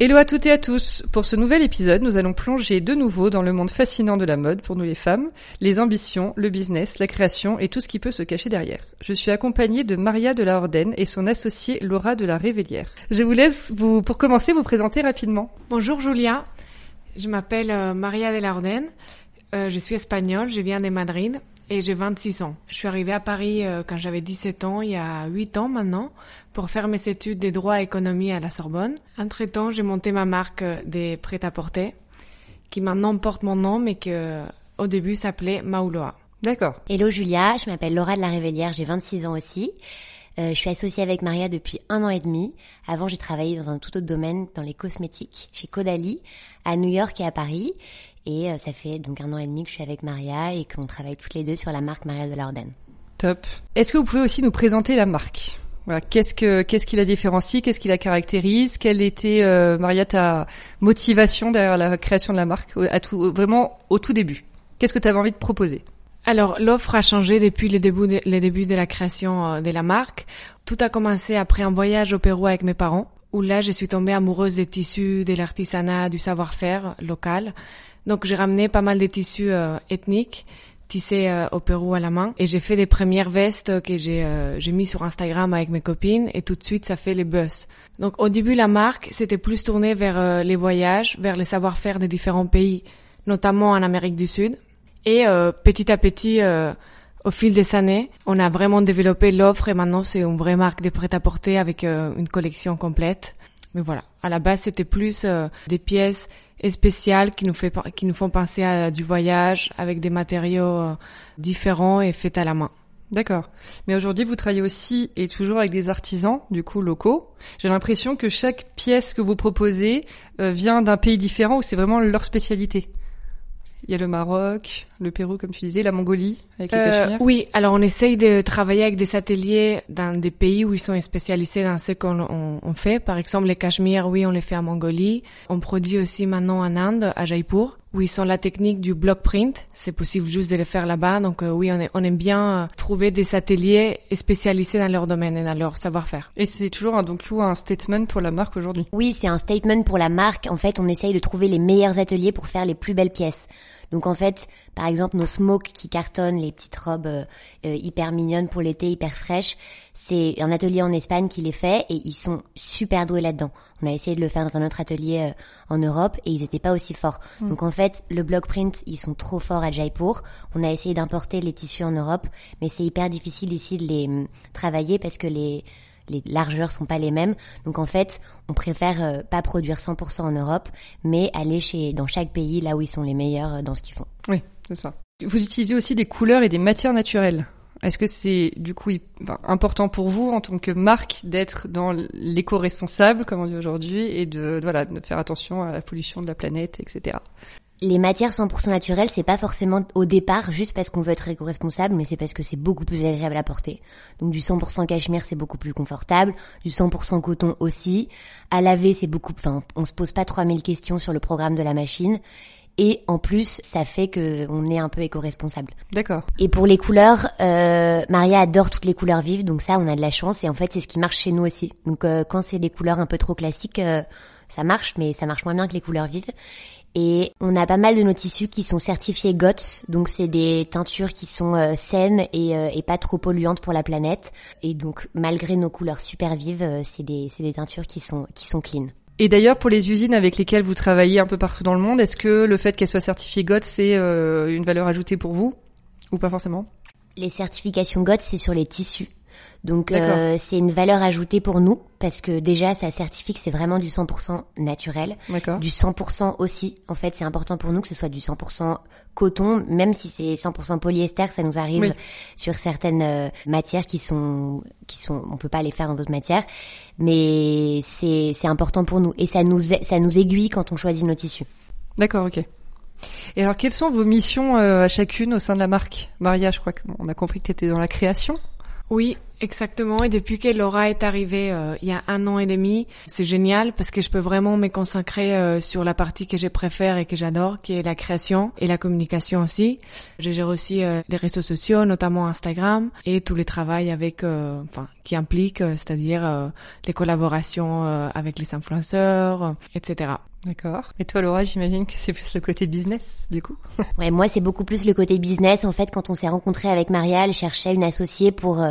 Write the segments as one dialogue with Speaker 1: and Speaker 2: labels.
Speaker 1: Hello à toutes et à tous. Pour ce nouvel épisode, nous allons plonger de nouveau dans le monde fascinant de la mode pour nous les femmes, les ambitions, le business, la création et tout ce qui peut se cacher derrière. Je suis accompagnée de Maria de la Horden et son associée Laura de la Révélière. Je vous laisse vous, pour commencer, vous présenter rapidement.
Speaker 2: Bonjour Julia. Je m'appelle euh, Maria de la Horden. Euh, je suis espagnole, je viens de Madrid et j'ai 26 ans. Je suis arrivée à Paris euh, quand j'avais 17 ans, il y a 8 ans maintenant, pour faire mes études de droit et économie à la Sorbonne. Entre-temps, j'ai monté ma marque euh, des prêt-à-porter, qui maintenant porte mon nom, mais que au début s'appelait Mauloa.
Speaker 1: D'accord.
Speaker 3: Hello Julia, je m'appelle Laura de la Révélière, j'ai 26 ans aussi. Euh, je suis associée avec Maria depuis un an et demi. Avant, j'ai travaillé dans un tout autre domaine, dans les cosmétiques, chez Caudalie, à New York et à Paris. Et euh, ça fait donc un an et demi que je suis avec Maria et qu'on travaille toutes les deux sur la marque Maria de la Orden.
Speaker 1: Top. Est-ce que vous pouvez aussi nous présenter la marque? Qu'est-ce que qu'est-ce qui la différencie, qu'est-ce qui la caractérise, quelle était euh, Maria ta motivation derrière la création de la marque, vraiment au tout début? Qu'est-ce que tu avais envie de proposer?
Speaker 2: Alors, l'offre a changé depuis les débuts, de, la création euh, de la marque. Tout a commencé après un voyage au Pérou avec mes parents, où là, je suis tombée amoureuse des tissus, de l'artisanat, du savoir-faire local. Donc, j'ai ramené pas mal de tissus euh, ethniques tissés euh, au Pérou à la main et j'ai fait des premières vestes que j'ai j'ai mis sur Instagram avec mes copines et tout de suite ça fait les buzz. Donc au début la marque c'était plus tourné vers les voyages, vers les savoir-faire des différents pays, notamment en Amérique du Sud. Et euh, petit à petit, euh, au fil des années, on a vraiment développé l'offre et maintenant c'est une vraie marque de prêt-à-porter avec euh, une collection complète. Mais voilà, à la base c'était plus des pièces spéciales qui nous, font penser à du voyage avec des matériaux différents et faits à la main.
Speaker 1: D'accord. Mais aujourd'hui, vous travaillez aussi et toujours avec des artisans, du coup, locaux. J'ai l'impression que chaque pièce que vous proposez vient d'un pays différent ou c'est vraiment leur spécialité? Il y a le Maroc, le Pérou, comme tu disais, la Mongolie avec les euh,
Speaker 2: Oui, alors on essaye de travailler avec des ateliers dans des pays où ils sont spécialisés dans ce qu'on on, fait. Par exemple, les cachemires, oui, on les fait en Mongolie. On produit aussi maintenant en Inde, à Jaipur, où ils sont la technique du block print. C'est possible juste de le faire là-bas. Donc euh, oui, on, on, aime bien euh, trouver des ateliers spécialisés dans leur domaine et dans leur savoir-faire.
Speaker 1: Et c'est toujours un, donc un statement pour la marque aujourd'hui.
Speaker 3: Oui, c'est un statement pour la marque. En fait, on essaye de trouver les meilleurs ateliers pour faire les plus belles pièces. Donc en fait, par exemple, nos smokes qui cartonnent, les petites robes euh, euh, hyper mignonnes pour l'été, hyper fraîches, c'est un atelier en Espagne qui les fait et ils sont super doués là-dedans. On a essayé de le faire dans un autre atelier euh, en Europe et ils n'étaient pas aussi forts. Mm. Donc en fait, le block print, ils sont trop forts à Jaipur. On a essayé d'importer les tissus en Europe, mais c'est hyper difficile ici de les hum, travailler parce que les les largeurs sont pas les mêmes. Donc en fait, on préfère euh, pas produire 100% en Europe, mais aller chez dans chaque pays là où ils sont les meilleurs euh, dans ce qu'ils font.
Speaker 1: Oui, c'est ça. Vous utilisez aussi des couleurs et des matières naturelles. Est-ce que c'est du coup important pour vous en tant que marque d'être dans l'éco-responsable, comme on dit aujourd'hui, et de voilà de faire attention à la pollution de la planète, etc
Speaker 3: les matières 100% naturelles, c'est pas forcément au départ juste parce qu'on veut être éco-responsable, mais c'est parce que c'est beaucoup plus agréable à porter. Donc du 100% cachemire, c'est beaucoup plus confortable, du 100% coton aussi. À laver, c'est beaucoup, enfin, on se pose pas 3000 questions sur le programme de la machine. Et en plus, ça fait que on est un peu éco-responsable.
Speaker 1: D'accord.
Speaker 3: Et pour les couleurs, euh, Maria adore toutes les couleurs vives, donc ça, on a de la chance. Et en fait, c'est ce qui marche chez nous aussi. Donc euh, quand c'est des couleurs un peu trop classiques, euh, ça marche, mais ça marche moins bien que les couleurs vives. Et on a pas mal de nos tissus qui sont certifiés GOTS, donc c'est des teintures qui sont euh, saines et, euh, et, pas trop polluantes pour la planète. Et donc malgré nos couleurs super vives, euh, c'est des, des teintures qui sont, qui sont clean.
Speaker 1: Et d'ailleurs, pour les usines avec lesquelles vous travaillez un peu partout dans le monde, est-ce que le fait qu'elles soient certifiées GOTS, c'est une valeur ajoutée pour vous? Ou pas forcément?
Speaker 3: Les certifications GOTS, c'est sur les tissus. Donc euh, c'est une valeur ajoutée pour nous parce que déjà ça certifie que c'est vraiment du 100% naturel, du 100% aussi. En fait, c'est important pour nous que ce soit du 100% coton, même si c'est 100% polyester, ça nous arrive sur certaines euh, matières qui sont qui sont on peut pas les faire dans d'autres matières, mais c'est c'est important pour nous et ça nous ça nous aiguille quand on choisit nos tissus.
Speaker 1: D'accord, OK. Et alors, quelles sont vos missions euh, à chacune au sein de la marque? Maria, je crois qu'on a compris que tu étais dans la création.
Speaker 2: Oui, Exactement. Et depuis que Laura est arrivée euh, il y a un an et demi, c'est génial parce que je peux vraiment me consacrer euh, sur la partie que je préfère et que j'adore, qui est la création et la communication aussi. Je gère aussi euh, les réseaux sociaux, notamment Instagram, et tous les travails avec, enfin, qui impliquent, c'est-à-dire les collaborations avec les influenceurs, etc.
Speaker 1: D'accord. Et toi, Laura, j'imagine que c'est plus le côté business, du coup.
Speaker 3: ouais, moi, c'est beaucoup plus le côté business. En fait, quand on s'est rencontré avec Maria, elle cherchait une associée pour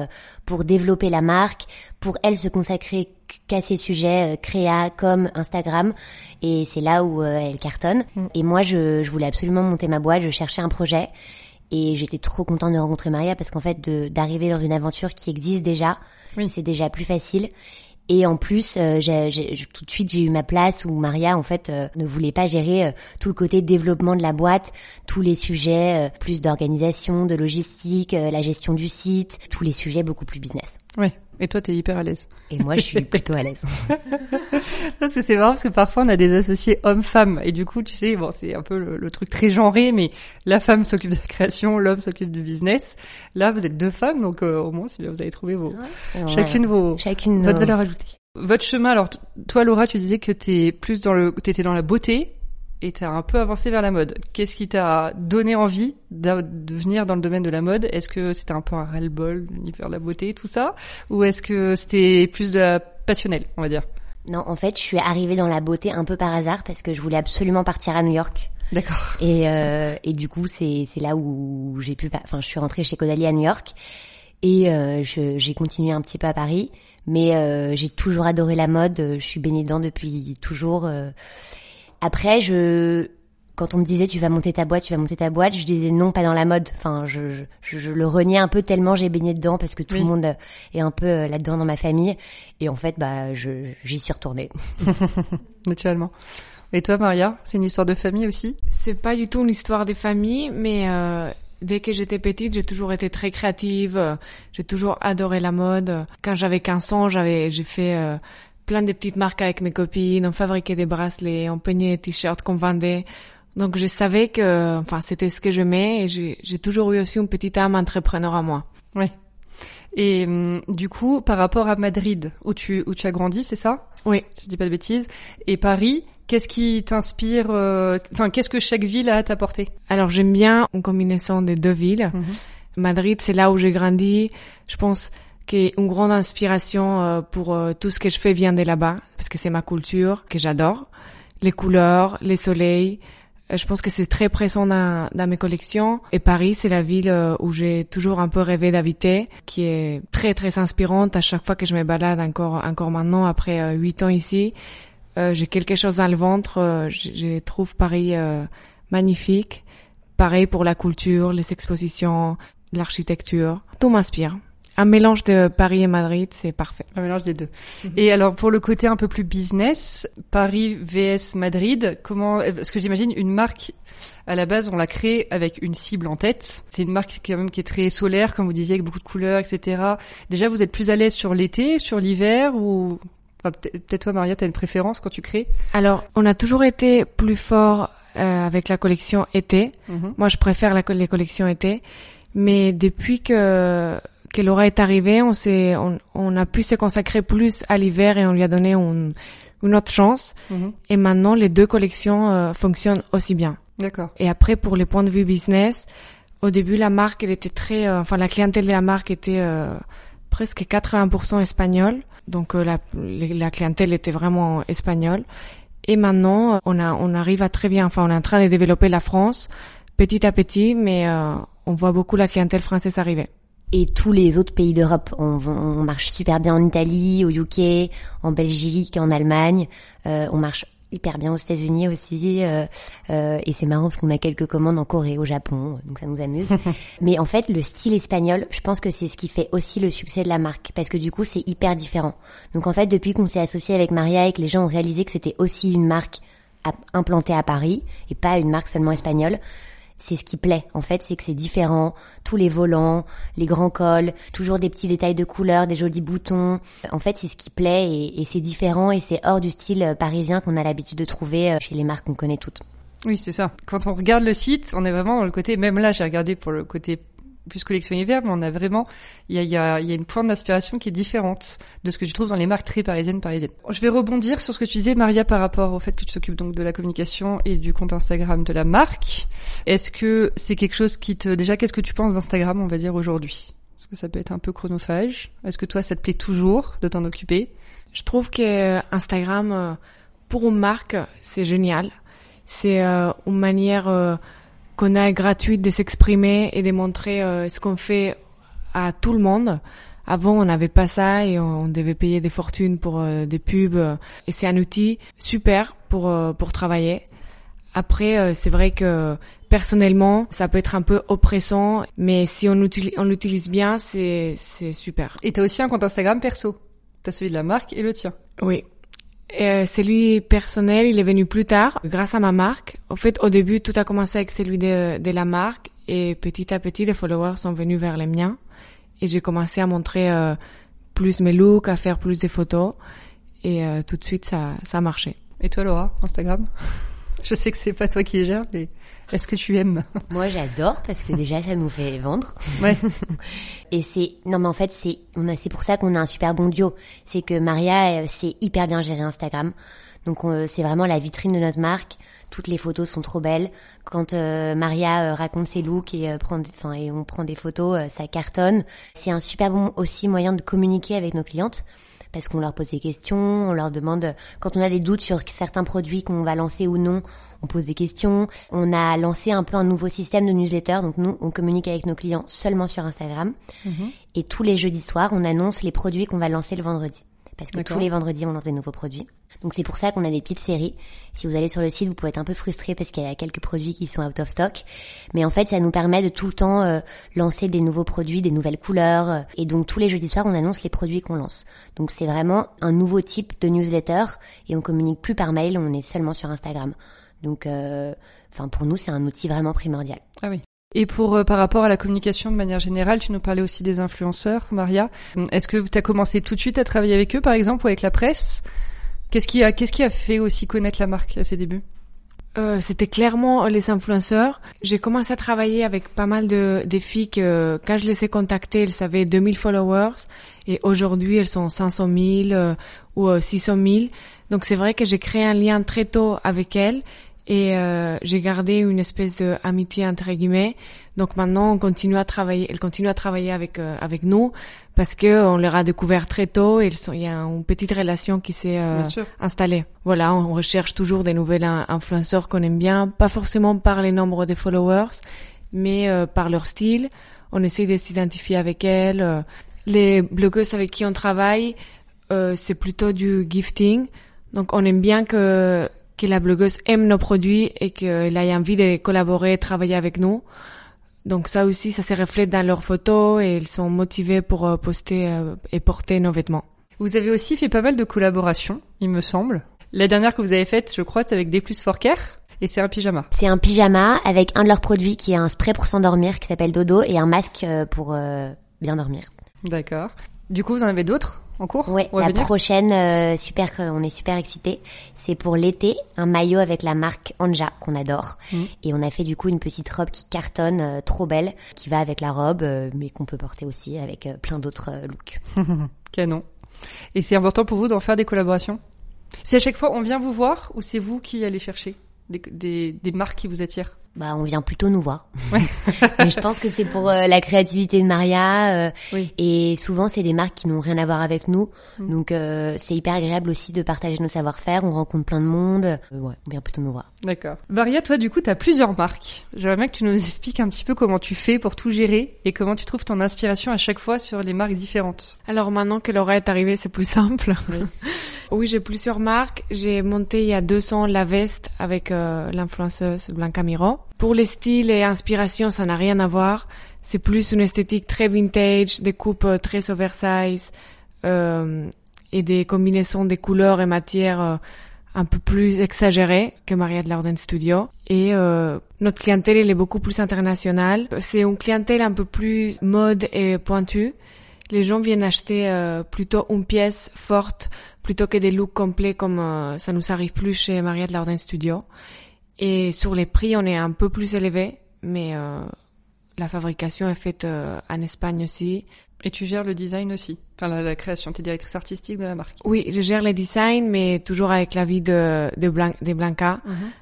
Speaker 3: pour développer la marque, pour elle se consacrer qu'à ces sujets euh, créa comme Instagram et c'est là où euh, elle cartonne. Mm. Et moi je, je, voulais absolument monter ma boîte, je cherchais un projet et j'étais trop contente de rencontrer Maria parce qu'en fait d'arriver dans une aventure qui existe déjà, oui. c'est déjà plus facile. Et en plus, euh, tout de suite, j'ai eu ma place où Maria, en fait, ne voulait pas gérer tout le côté développement de la boîte, tous les sujets, plus d'organisation, de logistique, la gestion du site, tous les sujets beaucoup plus business.
Speaker 1: Oui. Et toi, t'es hyper à l'aise.
Speaker 3: Et moi, je suis plutôt à l'aise.
Speaker 1: parce que c'est marrant parce que parfois on a des associés hommes-femmes et du coup, tu sais, bon, c'est un peu le, truc très genré, mais la femme s'occupe de la création, l'homme s'occupe du business. Là, vous êtes deux femmes, donc euh, au moins, c'est bien, vous avez trouvé vos chacune vos chacune votre valeur ajoutée. Votre chemin. Alors, toi, Laura, tu disais que t'es plus dans le, t'étais dans la beauté et t'as un peu avancé vers la mode. Qu'est-ce qui t'a donné envie de venir dans le domaine de la mode? Est-ce que c'était un peu un ras-le-bol, l'univers de la beauté, tout ça? Ou est-ce que c'était plus de la passionnelle, on va dire?
Speaker 3: Non, en fait, je suis arrivée dans la beauté un peu par hasard parce que je voulais absolument partir à New York.
Speaker 1: D'accord.
Speaker 3: Et, euh, et du coup, c'est là où j'ai pu... Enfin, je suis rentrée chez Caudalie à New York. Et euh, j'ai continué un petit peu à Paris, mais euh, j'ai toujours adoré la mode. Je suis baignée dedans depuis toujours. Euh, après, je, quand on me disait tu vas monter ta boîte, tu vas monter ta boîte, je disais non, pas dans la mode. Enfin, je, je, je le reniais un peu tellement j'ai baigné dedans parce que tout le monde est un peu euh, là-dedans dans ma famille. Et en fait, bah, j'y suis retournée.
Speaker 1: Naturellement. Et toi, Maria, c'est une histoire de famille aussi?
Speaker 2: C'est pas du tout une histoire de famille, mais euh, dès que j'étais petite, j'ai toujours été très créative. J'ai toujours adoré la mode. Quand j'avais 15 ans, j'avais, j'ai fait euh, plein de petites marques avec mes copines, on fabriquait des bracelets, on peignait des t-shirts qu'on vendait. Donc je savais que, enfin, c'était ce que j'aimais et j'ai toujours eu aussi une petite âme entrepreneur à moi.
Speaker 1: Oui. Et hum, du coup, par rapport à Madrid, où tu où tu as grandi, c'est ça?
Speaker 2: Oui.
Speaker 1: Si je dis pas de bêtises. Et Paris, qu'est-ce qui t'inspire euh, Enfin, qu'est-ce que chaque ville a à t'apporter?
Speaker 2: Alors j'aime bien une combinaison des deux villes. Mhm. Madrid, c'est là où j'ai grandi. Je pense qui une grande inspiration euh, pour euh, tout ce que je fais vient de là-bas, parce que c'est ma culture que j'adore. Les couleurs, les soleils, euh, je pense que c'est très présent dans, dans, mes collections. Et Paris, c'est la ville où j'ai toujours un peu rêvé d'habiter, qui est très très inspirante à chaque fois que je me balade encore encore maintenant après huit ans ici. j'ai quelque chose dans le ventre. je, trouve Paris magnifique. Pareil pour la culture, les expositions, l'architecture. Tout m'inspire un mélange de Paris et Madrid, c'est parfait.
Speaker 1: Un mélange des deux. Et alors pour le côté un peu plus business, Paris vs Madrid, comment Parce que j'imagine une marque à la base, on l'a créée avec une cible en tête. C'est une marque quand même qui est très solaire, comme vous disiez, avec beaucoup de couleurs, etc. Déjà, vous êtes plus à l'aise sur l'été, sur l'hiver ou peut-être toi, Maria, tu as une préférence quand tu crées?
Speaker 2: Alors, on a toujours été plus fort euh, avec la collection été. Mhm. Moi, je préfère la, les collections été. Mais depuis que que Laura est arrivée, on s'est, on, on, a pu se consacrer plus à l'hiver et on lui a donné une, une autre chance. Mhm. Et maintenant, les deux collections euh, fonctionnent aussi bien.
Speaker 1: D'accord.
Speaker 2: Et après, pour les points de vue business, au début, la marque, elle était très, euh, enfin, la clientèle de la marque était euh, presque 80% espagnole. Donc, la, la clientèle était vraiment espagnole. Et maintenant, on a, on arrive à très bien, enfin, on est en train de développer la France petit à petit, mais on voit beaucoup la clientèle française arriver
Speaker 3: et tous les autres pays d'Europe. On, on, marche super bien en Italie, au UK, en Belgique, en Allemagne. Euh, on marche hyper bien aux États-Unis aussi. Euh, euh, et c'est marrant parce qu'on a quelques commandes en Corée, au Japon, donc ça nous amuse. Mais en fait, le style espagnol, je pense que c'est ce qui fait aussi le succès de la marque, parce que du coup, c'est hyper différent. Donc en fait, depuis qu'on s'est associé avec Maria et que les gens ont réalisé que c'était aussi une marque implantée à Paris et pas une marque seulement espagnole, c'est ce qui plaît. En fait, c'est que c'est différent. Tous les volants, les grands cols, toujours des petits détails de couleur, des jolis boutons. En fait, c'est ce qui plaît et, et c'est différent et c'est hors du style euh, parisien qu'on a l'habitude de trouver euh, chez les marques qu'on connaît toutes.
Speaker 1: Oui, c'est ça. Quand on regarde le site, on est vraiment dans le côté, même là, j'ai regardé pour le côté plus collection hiver, mais on a vraiment, il y a, une pointe d'inspiration qui est différente de ce que tu trouves dans les marques très parisiennes parisiennes. Je vais rebondir sur ce que tu disais, Maria, par rapport au fait que tu t'occupes donc de la communication et du compte Instagram de la marque. Est-ce que c'est quelque chose qui te, déjà, qu'est-ce que tu penses d'Instagram, on va dire aujourd'hui? Parce que ça peut être un peu chronophage. Est-ce que toi, ça te plaît toujours de t'en occuper?
Speaker 2: Je trouve que euh, Instagram, euh, pour une marque, c'est génial. C'est euh, une manière qu'on a gratuite de s'exprimer et de montrer euh, ce qu'on fait à tout le monde. Avant, on n'avait pas ça et on devait payer des fortunes pour euh, des pubs. Et c'est un outil super pour euh, pour travailler. Après, c'est vrai que personnellement, ça peut être un peu oppressant, mais si on l'utilise, on l'utilise bien, c'est c'est super.
Speaker 1: Et t'as aussi un compte Instagram perso. T'as celui de la marque et le tien.
Speaker 2: Oui. Euh, celui personnel, il est venu plus tard, grâce à ma marque. En fait, au début, tout a commencé avec celui de, de la marque, et petit à petit, les followers sont venus vers les miens, et j'ai commencé à montrer euh, plus mes looks, à faire plus de photos, et euh, tout de suite, ça, ça a marché.
Speaker 1: Et toi, Laura, Instagram? Je sais que c'est pas toi qui gère, mais est-ce que tu aimes?
Speaker 3: Moi, j'adore parce que déjà, ça nous fait vendre.
Speaker 1: Ouais.
Speaker 3: Et c'est non, mais en fait, c'est on a c'est pour ça qu'on a un super bon duo. C'est que Maria, c'est hyper bien géré Instagram. Donc c'est vraiment la vitrine de notre marque. Toutes les photos sont trop belles. Quand euh, Maria euh, raconte ses looks et euh, prend, enfin et on prend des photos, ça cartonne. C'est un super bon aussi moyen de communiquer avec nos clientes parce qu'on leur pose des questions, on leur demande quand on a des doutes sur certains produits qu'on va lancer ou non, on pose des questions. On a lancé un peu un nouveau système de newsletter, donc nous on communique avec nos clients seulement sur Instagram mhm. et tous les jeudis soirs on annonce les produits qu'on va lancer le vendredi parce que tous les vendredis on lance des nouveaux produits. Donc c'est pour ça qu'on a des petites séries. Si vous allez sur le site, vous pouvez être un peu frustré parce qu'il y a quelques produits qui sont out of stock, mais en fait ça nous permet de tout le temps euh, lancer des nouveaux produits, des nouvelles couleurs, euh, et donc tous les jeudis soirs on annonce les produits qu'on lance. Donc c'est vraiment un nouveau type de newsletter et on communique plus par mail, on est seulement sur Instagram. Donc, euh, enfin pour nous c'est un outil vraiment primordial.
Speaker 1: Ah oui. Et pour euh, par rapport à la communication de manière générale, tu nous parlais aussi des influenceurs, Maria. Est-ce que tu as commencé tout de suite à travailler avec eux, par exemple, ou avec la presse? Qu'est-ce qui a qu'est-ce qui a fait aussi connaître la marque à ses débuts?
Speaker 2: Euh, c'était clairement les influenceurs. J'ai commencé à travailler avec pas mal de des filles que quand je les ai contactées, elles avaient 2000 followers et aujourd'hui elles sont 500 000 euh, ou 600 000. Donc c'est vrai que j'ai créé un lien très tôt avec elles et euh, j'ai gardé une espèce d'amitié entre guillemets. Donc maintenant, on continue à travailler. Elle continue à travailler avec euh, avec nous parce que on leur a découvert très tôt. Et il y a une petite relation qui s'est euh, installée. Voilà, on recherche toujours des nouvelles influenceurs qu'on aime bien, pas forcément par les nombres de followers, mais euh, par leur style. On essaie de s'identifier avec elles. Les blogueuses avec qui on travaille, c'est plutôt du gifting. Donc on aime bien que que la blogueuse aime nos produits et qu'elle ait envie de collaborer, travailler avec nous. Donc ça aussi, ça se reflète dans leurs photos et elles sont motivées pour euh, poster euh, et porter nos vêtements.
Speaker 1: Vous avez aussi fait pas mal de collaborations, il me semble. La dernière que vous avez faite, je crois, c'est avec Des Plus Care et c'est un pyjama.
Speaker 3: C'est un pyjama avec un de leurs produits qui est un spray pour s'endormir qui s'appelle Dodo et un masque euh, pour bien dormir.
Speaker 1: D'accord. Du coup, vous en avez d'autres? En cours
Speaker 3: Oui, la prochaine, euh, super, on est super excités. C'est pour l'été, un maillot avec la marque Anja qu'on adore. Mm. Et on a fait du coup une petite robe qui cartonne, euh, trop belle, qui va avec la robe, euh, mais qu'on peut porter aussi avec plein d'autres looks.
Speaker 1: Canon. Et c'est important pour vous d'en faire des collaborations? C'est à chaque fois on vient vous voir ou c'est vous qui allez chercher des, des, des marques qui vous attirent?
Speaker 3: Bah, on vient plutôt nous voir. Mais je pense que c'est pour euh, la créativité de Maria. Euh,
Speaker 1: Oui.
Speaker 3: Et souvent, c'est des marques qui n'ont rien à voir avec nous.
Speaker 1: Mm.
Speaker 3: Donc, euh, c'est hyper agréable aussi de partager nos savoir-faire. On rencontre plein de monde. Euh, ouais, on vient plutôt nous voir.
Speaker 1: D'accord. Maria, toi, du coup, tu as plusieurs marques. J'aimerais bien que tu nous expliques un petit peu comment tu fais pour tout gérer et comment tu trouves ton inspiration à chaque fois sur les marques différentes.
Speaker 2: Alors maintenant que Laura est arrivée, c'est plus simple.
Speaker 1: Oui.
Speaker 2: Oui, j'ai plusieurs marques. J'ai monté il y a deux ans la veste avec euh, l'influenceuse Blanca Miro. Pour les styles et inspirations, ça n'a rien à voir. C'est plus une esthétique très vintage, des coupes euh, très oversize euh, et des combinaisons des couleurs et matières euh, un peu plus exagérées que Maria de l'Orden Studio. Et euh, notre clientèle, elle est beaucoup plus internationale. C'est une clientèle un peu plus mode et pointue. Les gens viennent acheter euh, plutôt une pièce forte plutôt que des looks complets comme ça nous arrive plus chez Maria de l'Orden Studio. Et sur les prix, on est un peu plus élevé, mais euh, la fabrication est faite euh, en Espagne aussi.
Speaker 1: Et tu gères le design aussi, enfin la, la création, tu es directrice artistique de la marque.
Speaker 2: Oui, je gère les designs, mais toujours avec l'avis de, de, Blan de Blanca.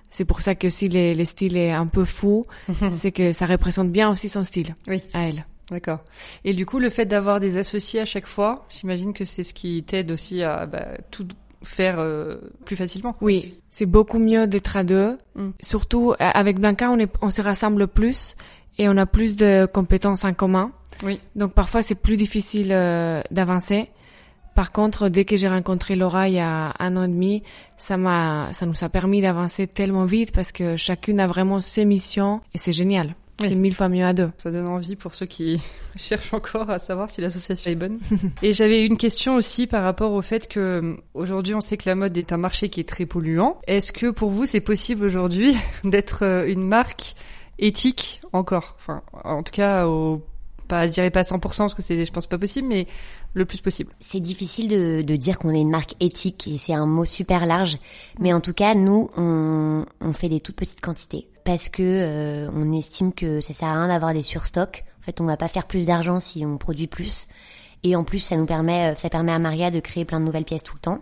Speaker 2: C'est pour ça que si le, le style est un peu fou, c'est que ça représente bien aussi son style
Speaker 1: Oui.
Speaker 2: à elle.
Speaker 1: D'accord. Et du coup, le fait d'avoir des associés à chaque fois, j'imagine que c'est ce qui t'aide aussi à bah, tout faire euh, plus facilement.
Speaker 2: Oui, c'est beaucoup mieux d'être à deux.
Speaker 1: Mm.
Speaker 2: Surtout euh, avec Blanca, on, est, on se rassemble plus et on a plus de compétences en commun.
Speaker 1: Oui.
Speaker 2: Donc parfois c'est plus difficile euh, d'avancer. Par contre, dès que j'ai rencontré Laura il y a un an et demi, ça m'a, ça nous a permis d'avancer tellement vite parce que chacune a vraiment ses missions et c'est génial.
Speaker 1: Oui.
Speaker 2: C'est mille fois mieux à deux.
Speaker 1: Ça donne envie pour ceux qui cherchent encore à savoir si l'association est bonne. Et j'avais une question aussi par rapport au fait que euh, aujourd'hui on sait que la mode est un marché qui est très polluant. Est-ce que pour vous c'est possible aujourd'hui d'être euh, une marque éthique encore? Enfin, en tout cas, au, pas, je dirais pas 100% parce que c'est, je pense pas possible, mais le plus possible.
Speaker 3: C'est difficile de, de dire qu'on est une marque éthique et c'est un mot super large. Mais en tout cas, nous, on, on fait des toutes petites quantités parce que euh, on estime que ça sert à rien d'avoir des surstocks. En fait, on va pas faire plus d'argent si on produit plus. Et en plus, ça nous permet, euh, ça permet à Maria de créer plein de nouvelles pièces tout le temps.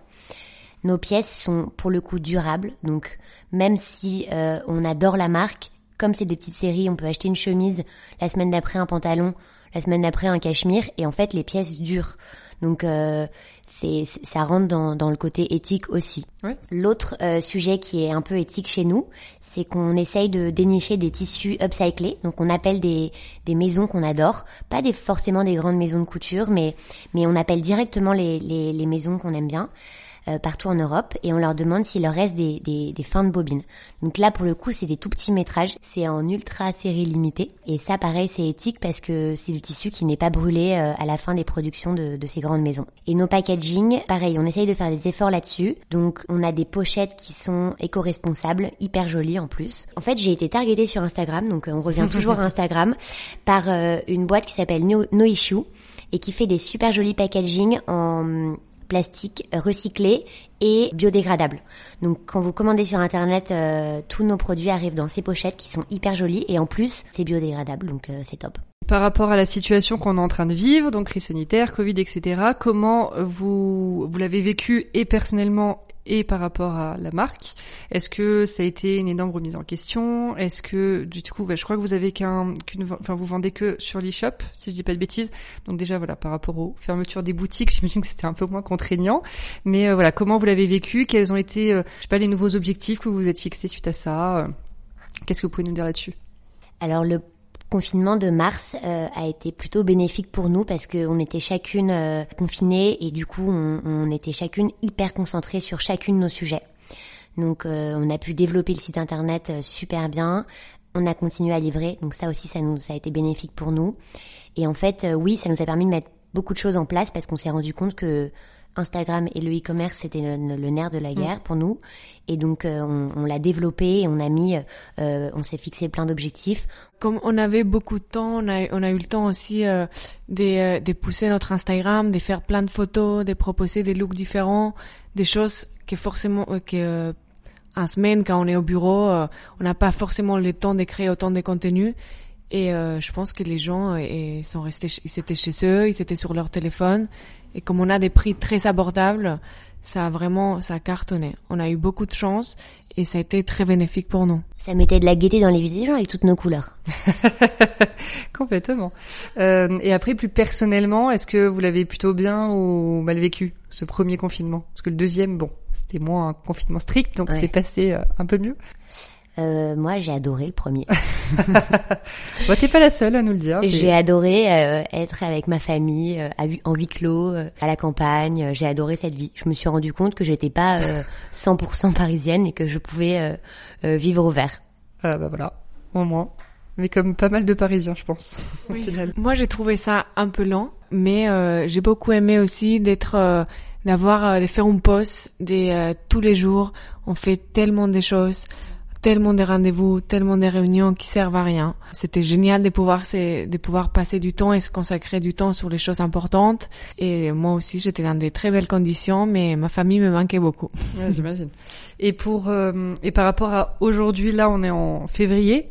Speaker 3: Nos pièces sont pour le coup durables, donc même si euh, on adore la marque, comme c'est des petites séries, on peut acheter une chemise, la semaine d'après un pantalon, la semaine d'après un cachemire, et en fait les pièces durent. Donc euh, c'est ça rentre dans, dans le côté éthique aussi.
Speaker 1: Ouais.
Speaker 3: L'autre euh, sujet qui est un peu éthique chez nous, c'est qu'on essaye de dénicher des tissus upcyclés. Donc on appelle des, des maisons qu'on adore, pas des, forcément des grandes maisons de couture, mais, mais on appelle directement les, les, les maisons qu'on aime bien. Euh, partout en Europe et on leur demande s'il leur reste des, des, des fins de bobines. Donc là pour le coup c'est des tout petits métrages, c'est en ultra série limitée et ça pareil c'est éthique parce que c'est du tissu qui n'est pas brûlé euh, à la fin des productions de, de ces grandes maisons. Et nos packaging, pareil on essaye de faire des efforts là-dessus. Donc on a des pochettes qui sont éco-responsables, hyper jolies en plus. En fait j'ai été targetée sur Instagram, donc euh, on revient toujours à Instagram, par euh, une boîte qui s'appelle no, no Issue et qui fait des super jolis packaging en plastique recyclé et biodégradable. Donc quand vous commandez sur internet, euh, tous nos produits arrivent dans ces pochettes qui sont hyper jolies et en plus c'est biodégradable donc euh, c'est top.
Speaker 1: Par rapport à la situation qu'on est en train de vivre, donc crise sanitaire, Covid, etc., comment vous, vous l'avez vécu et personnellement et par rapport à la marque Est-ce que ça a été une énorme remise en question? Est-ce que du coup, bah, je crois que vous avez qu'un, enfin vous vendez que sur l'e-shop, si je dis pas de bêtises. Donc déjà voilà, par rapport aux fermetures des boutiques, j'imagine que c'était un peu moins contraignant. Mais euh, voilà, comment vous l'avez vécu? Quels ont été, euh, je sais pas, les nouveaux objectifs que vous vous êtes fixés suite à ça? Qu'est-ce que vous pouvez nous dire là-dessus?
Speaker 3: Alors le confinement de mars euh, a été plutôt bénéfique pour nous parce qu'on était chacune euh, confinées et du coup on, était chacune hyper concentrée sur chacune de nos sujets. Donc euh, on a pu développer le site internet super bien, on a continué à livrer, donc ça aussi ça nous ça a été bénéfique pour nous. Et en fait oui ça nous a permis de mettre beaucoup de choses en place parce qu'on s'est rendu compte que Instagram et le e-commerce c'était le, le nerf de la guerre pour nous. Et donc euh, on, on l'a développé et on a mis euh, on s'est fixé plein d'objectifs.
Speaker 2: Comme on avait beaucoup de temps, on a, on a eu le temps aussi euh, de, euh, de pousser notre Instagram, de faire plein de photos, de proposer des looks différents, des choses que forcément euh, que euh, en semaine quand on est au bureau, on n'a pas forcément le temps de créer autant de contenu. Et euh, je pense que les gens euh, et sont restés, ils étaient chez eux, ils étaient sur leur téléphone. Et comme on a des prix très abordables, ça a vraiment, ça a cartonné. On a eu beaucoup de chance et ça a été très bénéfique pour nous.
Speaker 3: Ça mettait de la gaieté dans les vies des gens avec toutes nos couleurs.
Speaker 1: Complètement. Euh, et après, plus personnellement, est-ce que vous l'avez plutôt bien ou mal vécu, ce premier confinement? Parce que le deuxième, bon, c'était moins un confinement strict, donc c'est passé euh, un peu mieux.
Speaker 3: Euh, moi, j'ai adoré le premier.
Speaker 1: bon, t'es pas la seule à nous le dire.
Speaker 3: J'ai adoré euh, être avec ma famille euh, en huis clos, euh, à la campagne. J'ai adoré cette vie. Je me suis rendu compte que j'étais pas 100% parisienne et que je pouvais vivre au vert.
Speaker 1: Ah bah voilà, au moins. Mais comme pas mal de Parisiens, je pense.
Speaker 2: Moi, j'ai trouvé ça un peu lent, mais j'ai beaucoup aimé aussi d'être d'avoir de faire un poste des tous les jours. On fait tellement de choses tellement de rendez-vous, tellement de réunions qui servent à rien. C'était génial de pouvoir de pouvoir passer du temps et se consacrer du temps sur les choses importantes. Et moi aussi, j'étais dans des très belles conditions, mais ma famille me manquait beaucoup.
Speaker 1: J'imagine. Et pour euh, et par rapport à aujourd'hui, là, on est en février.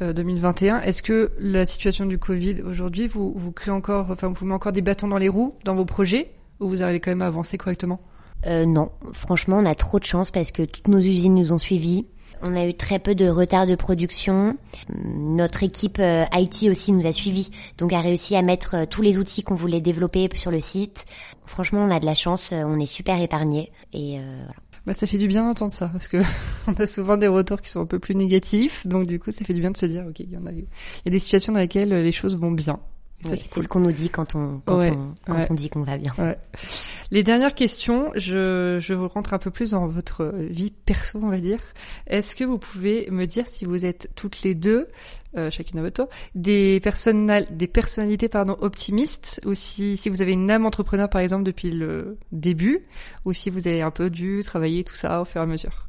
Speaker 1: 2021. Euh, Est-ce que la situation du Covid aujourd'hui vous vous crée encore, enfin vous met encore des bâtons dans les roues dans vos projets ou vous arrivez quand même à avancer correctement?
Speaker 3: Euh, Non, franchement, on a trop de chance parce que toutes nos usines nous ont suivis. On a eu très peu de retard de production. Notre équipe euh, IT aussi nous a suivis, donc a réussi à mettre euh, tous les outils qu'on voulait développer sur le site. Franchement, on a de la chance, euh, on est super épargnés et voilà.
Speaker 1: Bah, ça fait du bien d'entendre ça parce que on a souvent des retours qui sont un peu plus négatifs, donc du coup ça fait du bien de se dire ok il y en a, il y a des situations dans lesquelles les choses vont bien
Speaker 3: c'est ce qu'on nous dit quand on quand, on, quand on dit qu'on va bien.
Speaker 1: Les dernières questions, je, je vous rentre un peu plus dans votre vie perso, on va dire. Est-ce que vous pouvez me dire si vous êtes toutes les deux, euh, chacune à votre tour, des, personnal, des personnalités pardon, optimistes, ou si, si vous avez une âme entrepreneur par exemple depuis le début, ou si vous avez un peu dû travailler tout ça au fur et à mesure?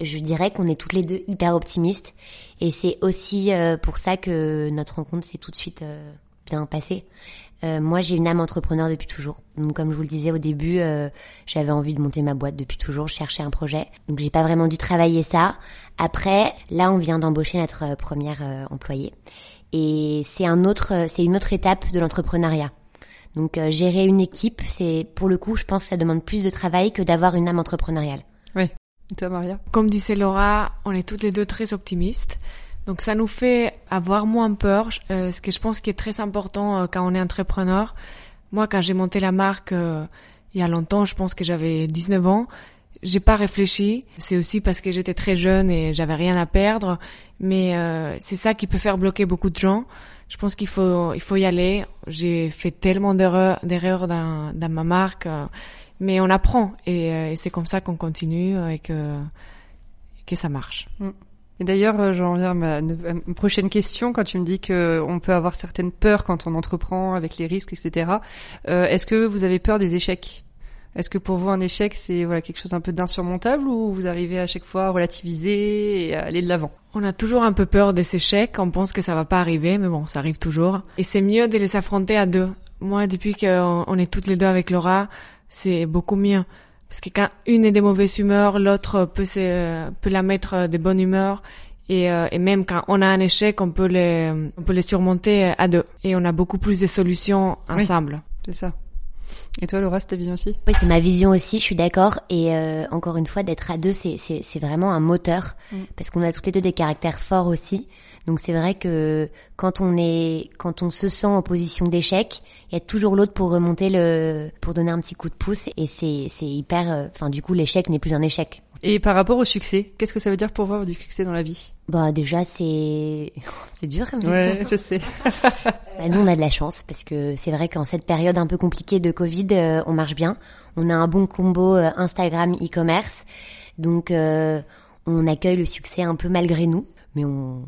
Speaker 3: Je dirais qu'on est toutes les deux hyper optimistes et c'est aussi euh, pour ça que notre rencontre s'est tout de suite euh, bien passé. Euh, moi, j'ai une âme entrepreneur depuis toujours. Donc, comme je vous le disais au début, euh, j'avais envie de monter ma boîte depuis toujours. Je cherchais un projet. Donc, j'ai pas vraiment dû travailler ça. Après, là, on vient d'embaucher notre euh, première employée, et c'est un autre, c'est une autre étape de l'entrepreneuriat. Donc, gérer une équipe, c'est pour le coup, je pense que ça demande plus de travail que d'avoir une âme entrepreneuriale.
Speaker 1: Oui. Toi, Maria?
Speaker 2: Comme disait Laura, on est toutes les deux très optimistes. Donc ça nous fait avoir moins peur, euh, ce que je pense qui est très important euh, quand on est entrepreneur. Moi, quand j'ai monté la marque euh, il y a longtemps, je pense que j'avais 19 ans, j'ai pas réfléchi. C'est aussi parce que j'étais très jeune et j'avais rien à perdre. Mais c'est ça qui peut faire bloquer beaucoup de gens. Je pense qu'il faut il faut y aller. J'ai fait tellement d'erreurs d'erreurs dans, ma marque, mais on apprend et, et c'est comme ça qu'on continue et que que ça marche.
Speaker 1: Mm. Et d'ailleurs, euh, j'en viens à ma, prochaine question. Quand tu me dis que on peut avoir certaines peurs quand on entreprend avec les risques, etc. Euh, Est-ce que vous avez peur des échecs? Est-ce que pour vous un échec c'est voilà quelque chose un peu d'insurmontable ou vous arrivez à chaque fois à relativiser et à aller de l'avant?
Speaker 2: On a toujours un peu peur des échecs. On pense que ça va pas arriver, mais bon, ça arrive toujours. Et c'est mieux de les affronter à deux. Moi, depuis qu'on est toutes les deux avec Laura, c'est beaucoup mieux parce que quand une est de mauvaise humeur, l'autre peut, se, peut la mettre de bonne humeur. Et, euh, et, même quand on a un échec, on peut les, on peut les surmonter à deux. Et on a beaucoup plus de solutions ensemble.
Speaker 1: c'est ça. Et toi, Laura, c'est ta vision aussi?
Speaker 3: Oui, c'est ma vision aussi, je suis d'accord. Et euh, encore une fois, d'être à deux, c'est vraiment un moteur. Mm. Parce qu'on a toutes les deux des caractères forts aussi. Donc c'est vrai que quand on est, quand on se sent en position d'échec, il y a toujours l'autre pour remonter le, pour donner un petit coup de pouce. Et c'est, c'est hyper, euh, enfin du coup l'échec n'est plus un échec.
Speaker 1: Et par rapport au succès, qu'est-ce que ça veut dire pour voir du succès dans la vie?
Speaker 3: Bah déjà c'est, c'est dur comme
Speaker 1: ouais, je sais.
Speaker 3: bah, nous on a de la chance parce que c'est vrai qu'en cette période un peu compliquée de Covid, euh, on marche bien. On a un bon combo euh, Instagram e-commerce, donc on accueille le succès un peu malgré nous, mais on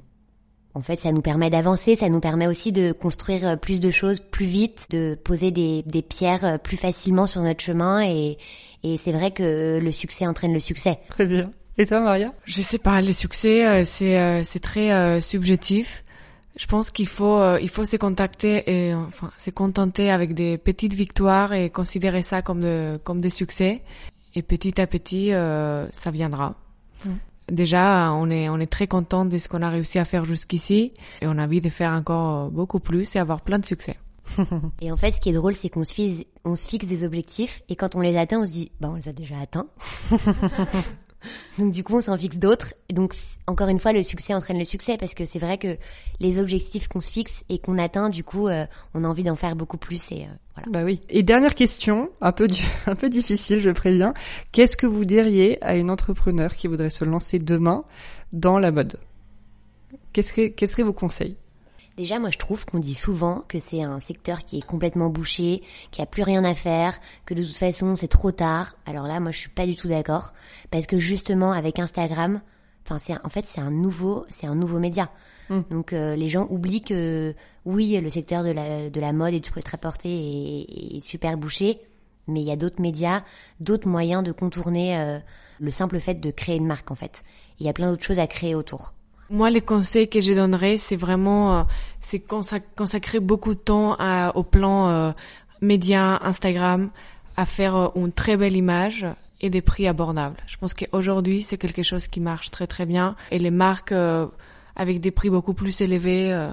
Speaker 3: en fait, ça nous permet d'avancer, ça nous permet aussi de construire euh, plus de choses plus vite, de poser des, des pierres euh, plus facilement sur notre chemin et, et c'est vrai que le succès entraîne le succès.
Speaker 1: Très bien. Et toi, Maria?
Speaker 2: Je sais pas, le succès, euh, c'est c'est très subjectif. Je pense qu'il faut il faut se contacter et enfin se contenter avec des petites victoires et considérer ça comme de, comme des succès. Et petit à petit, ça viendra. Mm déjà, on est, on est très content de ce qu'on a réussi à faire jusqu'ici et on a envie de faire encore beaucoup plus et avoir plein de succès.
Speaker 3: et en fait, ce qui est drôle, c'est qu'on se fixe, on se fixe des objectifs et quand on les atteint, on se dit, bah, on les a déjà atteints. donc du coup, on s'en fixe d'autres. Donc, encore une fois, le succès entraîne le succès parce que c'est vrai que les objectifs qu'on se fixe et qu'on atteint, du coup, euh, on a envie d'en faire beaucoup plus et euh, voilà.
Speaker 1: Bah oui. Et dernière question, un peu un peu difficile, je préviens. Qu'est-ce que vous diriez à une entrepreneur qui voudrait se lancer demain dans la mode? Qu'est-ce que, quels seraient vos conseils?
Speaker 3: Déjà, moi, je trouve qu'on dit souvent que c'est un secteur qui est complètement bouché, qu'il n'y a plus rien à faire, que de toute façon, c'est trop tard. Alors là, moi, je suis pas du tout d'accord, parce que justement, avec Instagram, enfin, c'est en fait, c'est un nouveau, c'est un nouveau média.
Speaker 1: Mm.
Speaker 3: Donc, euh, les gens oublient que oui, le secteur de la de la mode et du prêt-à-porter est, est super bouché, mais il y a d'autres médias, d'autres moyens de contourner euh, le simple fait de créer une marque, en fait. Il y a plein d'autres choses à créer autour.
Speaker 2: Moi, les conseils que je donnerais, c'est vraiment, euh, c'est consac- consacrer beaucoup de temps au plan euh, média, Instagram, à faire euh, une très belle image et des prix abordables. Je pense qu'aujourd'hui, c'est quelque chose qui marche très très bien et les marques euh, avec des prix beaucoup plus élevés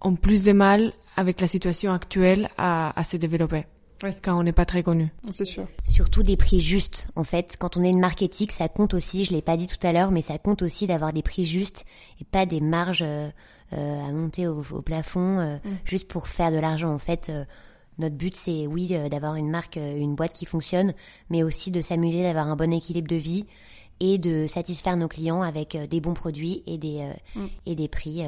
Speaker 2: ont plus de mal avec la situation actuelle à se développer.
Speaker 1: Oui.
Speaker 2: Quand on n'est pas très connu.
Speaker 1: C'est sûr.
Speaker 3: Surtout des prix justes, en fait. Quand on est une marque éthique, ça compte aussi, je l'ai pas dit tout à l'heure, mais ça compte aussi d'avoir des prix justes et pas des marges euh, euh, à monter au, au plafond euh, juste pour faire de l'argent. En fait, euh, notre but, c'est oui euh, d'avoir une marque, euh, une boîte qui fonctionne, mais aussi de s'amuser, d'avoir un bon équilibre de vie et de satisfaire nos clients avec euh, des bons produits et des euh, et des prix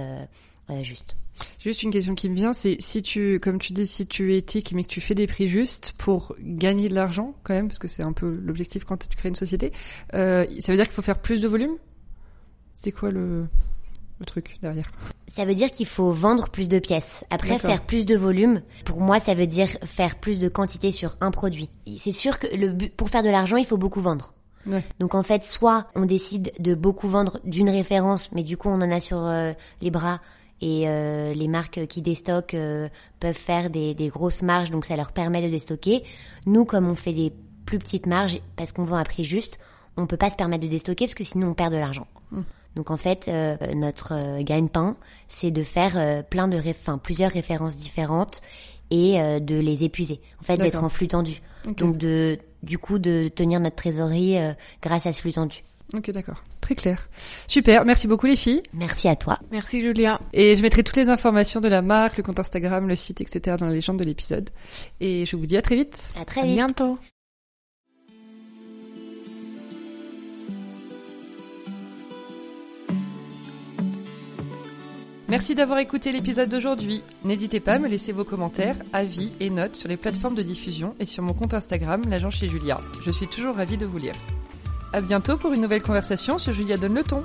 Speaker 3: justes.
Speaker 1: Juste une question qui me vient, c'est si tu, comme tu dis, si tu es éthique mais que tu fais des prix justes pour gagner de l'argent quand même, parce que c'est un peu l'objectif quand tu crées une société, euh, ça veut dire qu'il faut faire plus de volume? C'est quoi le, le truc derrière?
Speaker 3: Ça veut dire qu'il faut vendre plus de pièces. Après, faire plus de volume, pour moi, ça veut dire faire plus de quantité sur un produit. C'est sûr que le but, pour faire de l'argent, il faut beaucoup vendre.
Speaker 1: Ouais.
Speaker 3: Donc en fait, soit on décide de beaucoup vendre d'une référence, mais du coup on en a sur euh, les bras et euh, les marques qui déstockent euh, peuvent faire des, des grosses marges, donc ça leur permet de déstocker. Nous, comme on fait des plus petites marges parce qu'on vend à prix juste, on peut pas se permettre de déstocker parce que sinon on perd de l'argent. Donc en fait, euh, notre gagne-pain, c'est de faire plein de enfin, plusieurs références différentes et de les épuiser. En fait, d'être en flux tendu. Donc de du coup de tenir notre trésorerie grâce à ce flux tendu.
Speaker 1: Ok, d'accord. Très clair. Super, merci beaucoup les filles.
Speaker 3: Merci à toi.
Speaker 2: Merci Julia.
Speaker 1: Et je mettrai toutes les informations de la marque, le compte Instagram, le site, etc. dans la légende de l'épisode. Et je vous dis à très vite.
Speaker 3: À très
Speaker 2: À
Speaker 3: vite.
Speaker 2: bientôt.
Speaker 1: Merci d'avoir écouté l'épisode d'aujourd'hui. N'hésitez pas à me laisser vos commentaires, avis et notes sur les plateformes de diffusion et sur mon compte Instagram, l'agent chez Julia. Je suis toujours ravie de vous lire. À bientôt pour une nouvelle conversation sur Julia donne le ton.